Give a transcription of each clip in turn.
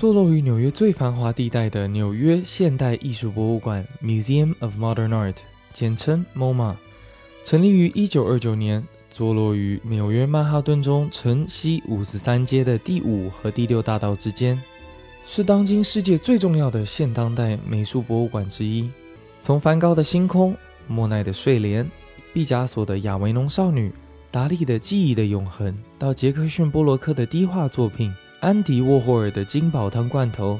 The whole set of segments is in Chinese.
坐落于纽约最繁华地带的纽约现代艺术博物馆 （Museum of Modern Art），简称 MoMA，成立于1929年，坐落于纽约曼哈顿中城西五十三街的第五和第六大道之间，是当今世界最重要的现当代美术博物馆之一。从梵高的星空、莫奈的睡莲、毕加索的亚维农少女、达利的记忆的永恒，到杰克逊波洛克的低画作品。安迪沃霍尔的金宝汤罐头，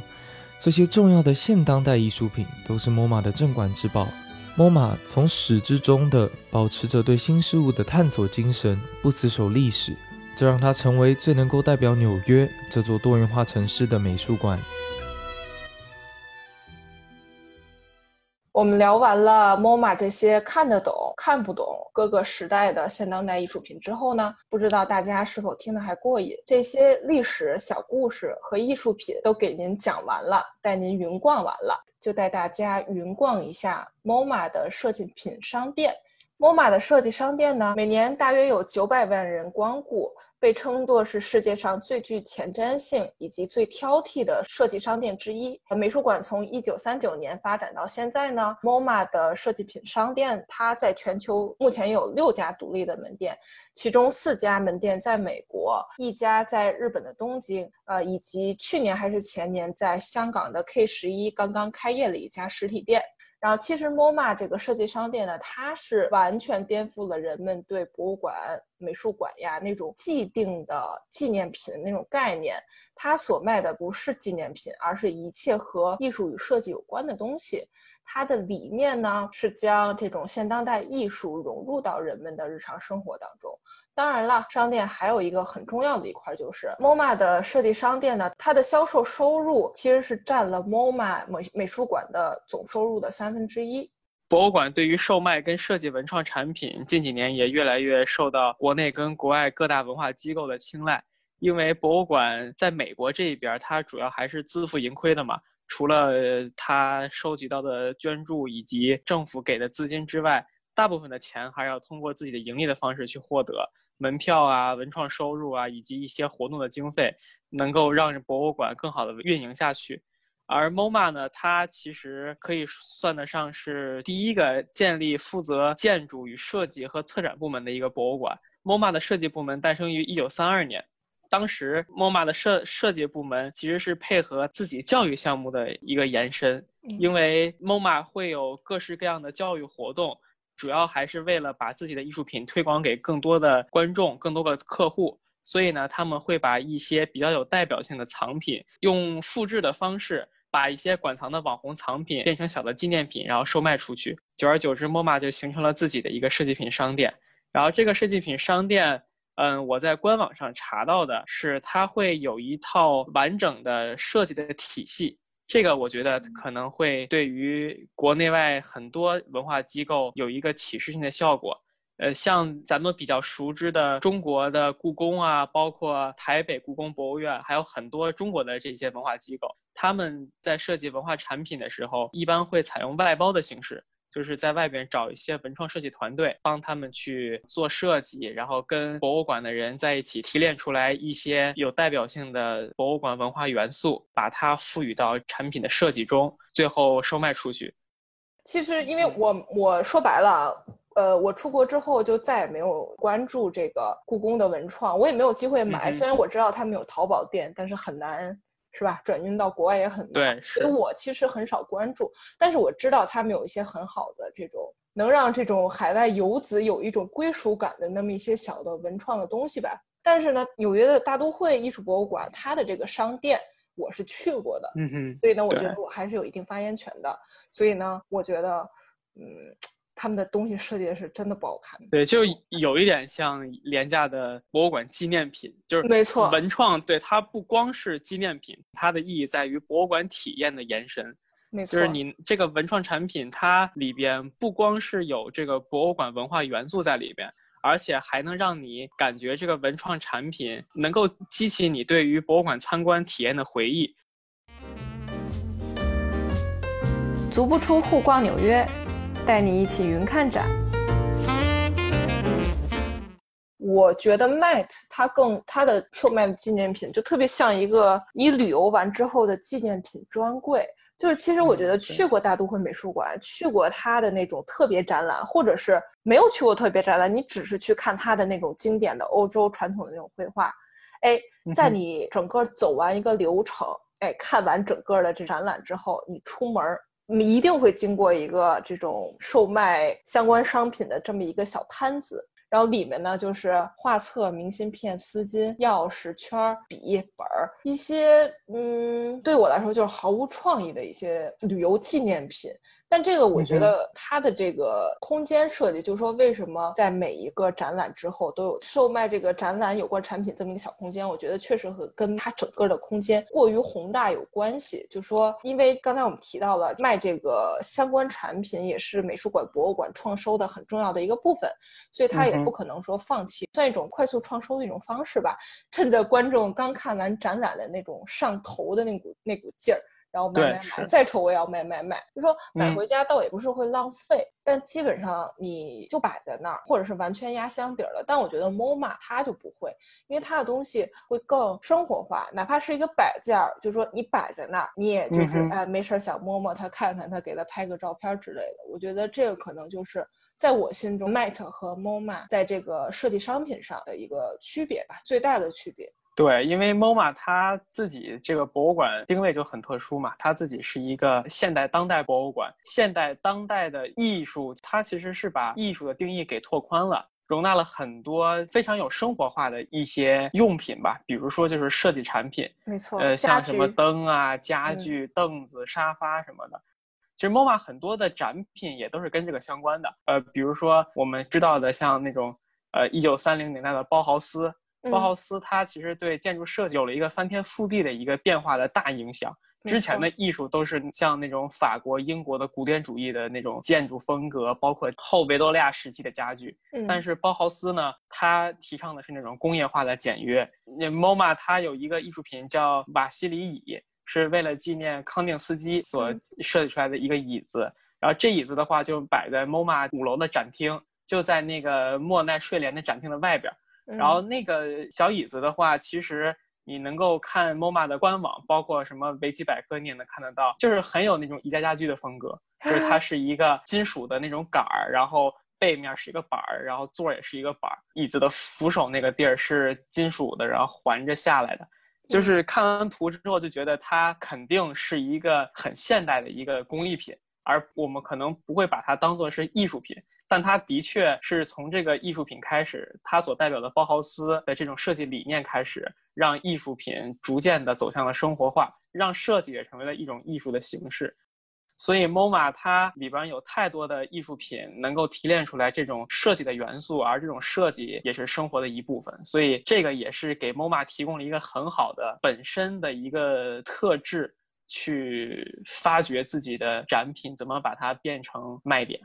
这些重要的现当代艺术品都是 MoMA 的镇馆之宝。MoMA 从始至终的保持着对新事物的探索精神，不死守历史，这让它成为最能够代表纽约这座多元化城市的美术馆。我们聊完了 MoMA 这些看得懂、看不懂各个时代的现当代艺术品之后呢，不知道大家是否听得还过瘾？这些历史小故事和艺术品都给您讲完了，带您云逛完了，就带大家云逛一下 MoMA 的设计品商店。MoMA 的设计商店呢，每年大约有九百万人光顾。被称作是世界上最具前瞻性以及最挑剔的设计商店之一。美术馆从一九三九年发展到现在呢，MoMA 的设计品商店，它在全球目前有六家独立的门店，其中四家门店在美国，一家在日本的东京，呃，以及去年还是前年在香港的 K 十一刚刚开业了一家实体店。然后，其实 MoMA 这个设计商店呢，它是完全颠覆了人们对博物馆、美术馆呀那种既定的纪念品的那种概念。它所卖的不是纪念品，而是一切和艺术与设计有关的东西。它的理念呢，是将这种现当代艺术融入到人们的日常生活当中。当然了，商店还有一个很重要的一块，就是 MoMA 的设计商店呢，它的销售收入其实是占了 MoMA 美美术馆的总收入的三分之一。博物馆对于售卖跟设计文创产品，近几年也越来越受到国内跟国外各大文化机构的青睐。因为博物馆在美国这一边，它主要还是自负盈亏的嘛，除了他收集到的捐助以及政府给的资金之外，大部分的钱还要通过自己的盈利的方式去获得。门票啊，文创收入啊，以及一些活动的经费，能够让博物馆更好的运营下去。而 MoMA 呢，它其实可以算得上是第一个建立负责建筑与设计和策展部门的一个博物馆。MoMA 的设计部门诞生于1932年，当时 MoMA 的设设计部门其实是配合自己教育项目的一个延伸，因为 MoMA 会有各式各样的教育活动。主要还是为了把自己的艺术品推广给更多的观众、更多的客户，所以呢，他们会把一些比较有代表性的藏品，用复制的方式，把一些馆藏的网红藏品变成小的纪念品，然后售卖出去。久而久之，MoMA 就形成了自己的一个设计品商店。然后这个设计品商店，嗯，我在官网上查到的是，它会有一套完整的设计的体系。这个我觉得可能会对于国内外很多文化机构有一个启示性的效果。呃，像咱们比较熟知的中国的故宫啊，包括台北故宫博物院，还有很多中国的这些文化机构，他们在设计文化产品的时候，一般会采用外包的形式。就是在外边找一些文创设计团队，帮他们去做设计，然后跟博物馆的人在一起提炼出来一些有代表性的博物馆文化元素，把它赋予到产品的设计中，最后售卖出去。其实，因为我我说白了，呃，我出国之后就再也没有关注这个故宫的文创，我也没有机会买。虽然我知道他们有淘宝店，但是很难。是吧？转运到国外也很对，所以我其实很少关注，但是我知道他们有一些很好的这种能让这种海外游子有一种归属感的那么一些小的文创的东西吧。但是呢，纽约的大都会艺术博物馆它的这个商店我是去过的，嗯哼，所以呢，我觉得我还是有一定发言权的。所以呢，我觉得，嗯。他们的东西设计的是真的不好看，对，就有一点像廉价的博物馆纪念品，就是没错，文创对它不光是纪念品，它的意义在于博物馆体验的延伸，没错，就是你这个文创产品，它里边不光是有这个博物馆文化元素在里边，而且还能让你感觉这个文创产品能够激起你对于博物馆参观体验的回忆。足不出户逛纽约。带你一起云看展。我觉得 Met 它更它的售卖的纪念品就特别像一个你旅游完之后的纪念品专柜。就是其实我觉得去过大都会美术馆，去过它的那种特别展览，或者是没有去过特别展览，你只是去看它的那种经典的欧洲传统的那种绘画，哎，在你整个走完一个流程，哎，看完整个的这展览之后，你出门你一定会经过一个这种售卖相关商品的这么一个小摊子。然后里面呢，就是画册、明信片、丝巾、钥匙圈、笔本儿，一些嗯，对我来说就是毫无创意的一些旅游纪念品。但这个我觉得它的这个空间设计，就是说为什么在每一个展览之后都有售卖这个展览有关产品这么一个小空间？我觉得确实和跟它整个的空间过于宏大有关系。就说因为刚才我们提到了卖这个相关产品也是美术馆、博物馆创收的很重要的一个部分，所以它也不可能说放弃，算一种快速创收的一种方式吧。趁着观众刚看完展览的那种上头的那股那股劲儿。然后买买买，再丑我也要买买买。就说买回家倒也不是会浪费，但基本上你就摆在那儿，或者是完全压箱底了。但我觉得 MoMA 它就不会，因为它的东西会更生活化，哪怕是一个摆件儿，就说你摆在那儿，你也就是哎没事想摸摸它，看看它，给它拍个照片之类的。我觉得这个可能就是在我心中 Mate 和 MoMA 在这个设计商品上的一个区别吧，最大的区别。对，因为 MoMA 它自己这个博物馆定位就很特殊嘛，它自己是一个现代当代博物馆。现代当代的艺术，它其实是把艺术的定义给拓宽了，容纳了很多非常有生活化的一些用品吧，比如说就是设计产品，没错，呃，像什么灯啊、家具、凳子、沙发什么的。其实 MoMA 很多的展品也都是跟这个相关的，呃，比如说我们知道的像那种呃一九三零年代的包豪斯。包豪斯他其实对建筑设计有了一个翻天覆地的一个变化的大影响。之前的艺术都是像那种法国、英国的古典主义的那种建筑风格，包括后维多利亚时期的家具。但是包豪斯呢，他提倡的是那种工业化的简约。那 MoMA 它有一个艺术品叫瓦西里椅，是为了纪念康定斯基所设计出来的一个椅子。然后这椅子的话就摆在 MoMA 五楼的展厅，就在那个莫奈睡莲的展厅的外边。然后那个小椅子的话，其实你能够看 MoMA 的官网，包括什么维基百科，你也能看得到，就是很有那种宜家家居的风格，就是它是一个金属的那种杆儿，然后背面是一个板儿，然后座也是一个板儿，椅子的扶手那个地儿是金属的，然后环着下来的，就是看完图之后就觉得它肯定是一个很现代的一个工艺品，而我们可能不会把它当做是艺术品。但它的确是从这个艺术品开始，它所代表的包豪斯的这种设计理念开始，让艺术品逐渐的走向了生活化，让设计也成为了一种艺术的形式。所以，MoMA 它里边有太多的艺术品能够提炼出来这种设计的元素，而这种设计也是生活的一部分。所以，这个也是给 MoMA 提供了一个很好的本身的一个特质，去发掘自己的展品怎么把它变成卖点。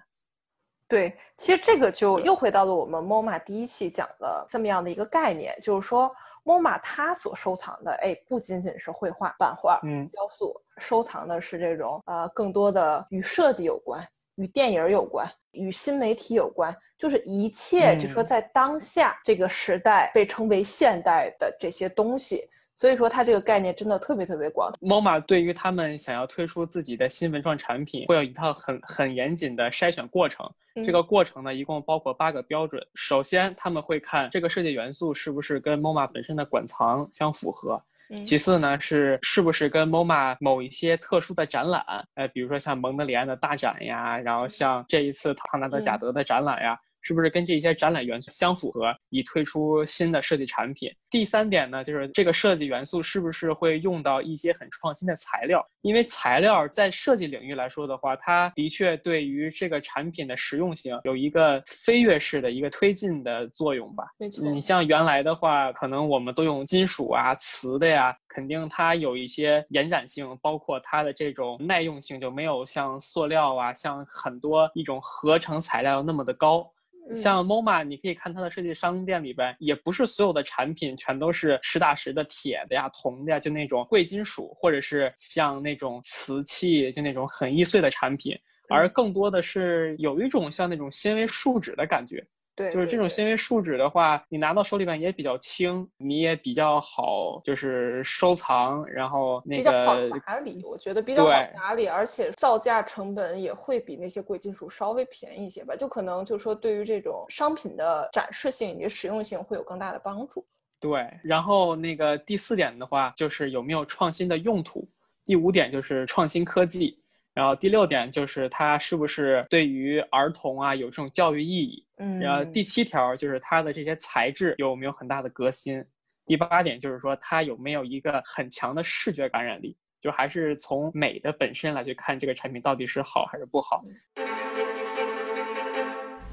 对，其实这个就又回到了我们 MoMA 第一期讲的这么样的一个概念，就是说 MoMA 它所收藏的，哎，不仅仅是绘画、版画、嗯，雕塑，收藏的是这种呃更多的与设计有关、与电影有关、与新媒体有关，就是一切，就说在当下这个时代被称为现代的这些东西。所以说，它这个概念真的特别特别广。MoMA 对于他们想要推出自己的新文创产品，会有一套很很严谨的筛选过程。这个过程呢，一共包括八个标准。首先，他们会看这个设计元素是不是跟 MoMA 本身的馆藏相符合。其次呢，是是不是跟 MoMA 某一些特殊的展览，呃，比如说像蒙德里安的大展呀，然后像这一次唐纳德贾德的展览呀。是不是跟这些展览元素相符合，以推出新的设计产品？第三点呢，就是这个设计元素是不是会用到一些很创新的材料？因为材料在设计领域来说的话，它的确对于这个产品的实用性有一个飞跃式的一个推进的作用吧。没错，你像原来的话，可能我们都用金属啊、瓷的呀，肯定它有一些延展性，包括它的这种耐用性就没有像塑料啊、像很多一种合成材料那么的高。像 MoMA，你可以看它的设计商店里边，也不是所有的产品全都是实打实的铁的呀、铜的呀，就那种贵金属，或者是像那种瓷器，就那种很易碎的产品，而更多的是有一种像那种纤维树脂的感觉，对，就是这种纤维树脂的话，你拿到手里边也比较轻，你也比较好，就是收藏，然后那个比较好打理，我觉得比较好打理，而且造价成本也会比那些贵金属稍微便宜一些吧，就可能就是说对于这种商品的展示性以及实用性会有更大的帮助。对，然后那个第四点的话，就是有没有创新的用途；第五点就是创新科技。然后第六点就是它是不是对于儿童啊有这种教育意义？嗯，然后第七条就是它的这些材质有没有很大的革新？第八点就是说它有没有一个很强的视觉感染力？就还是从美的本身来去看这个产品到底是好还是不好？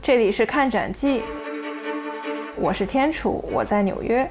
这里是看展记，我是天楚，我在纽约。